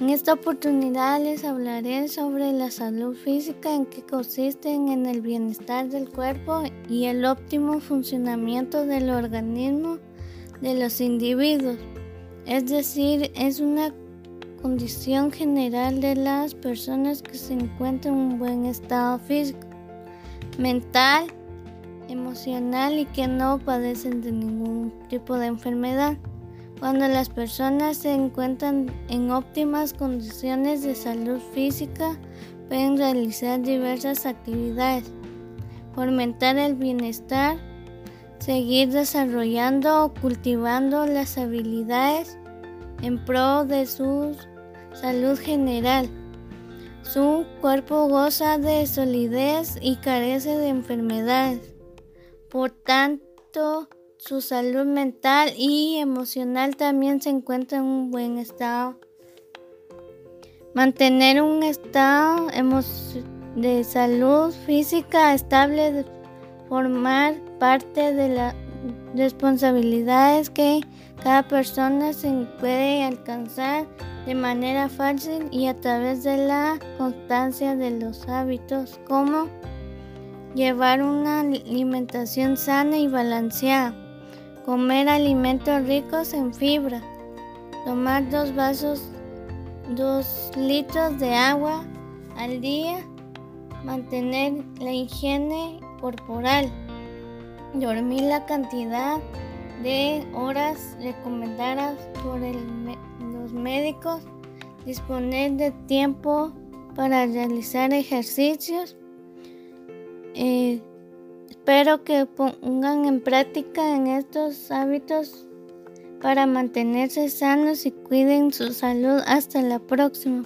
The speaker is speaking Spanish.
En esta oportunidad les hablaré sobre la salud física en que consiste en el bienestar del cuerpo y el óptimo funcionamiento del organismo de los individuos. Es decir, es una condición general de las personas que se encuentran en un buen estado físico, mental, emocional y que no padecen de ningún tipo de enfermedad. Cuando las personas se encuentran en óptimas condiciones de salud física, pueden realizar diversas actividades, fomentar el bienestar, seguir desarrollando o cultivando las habilidades en pro de su salud general. Su cuerpo goza de solidez y carece de enfermedades. Por tanto, su salud mental y emocional también se encuentra en un buen estado. Mantener un estado de salud física estable, formar parte de las responsabilidades que cada persona se puede alcanzar de manera fácil y a través de la constancia de los hábitos como llevar una alimentación sana y balanceada Comer alimentos ricos en fibra. Tomar dos vasos, dos litros de agua al día. Mantener la higiene corporal. Dormir la cantidad de horas recomendadas por los médicos. Disponer de tiempo para realizar ejercicios. Eh, Espero que pongan en práctica estos hábitos para mantenerse sanos y cuiden su salud. Hasta la próxima.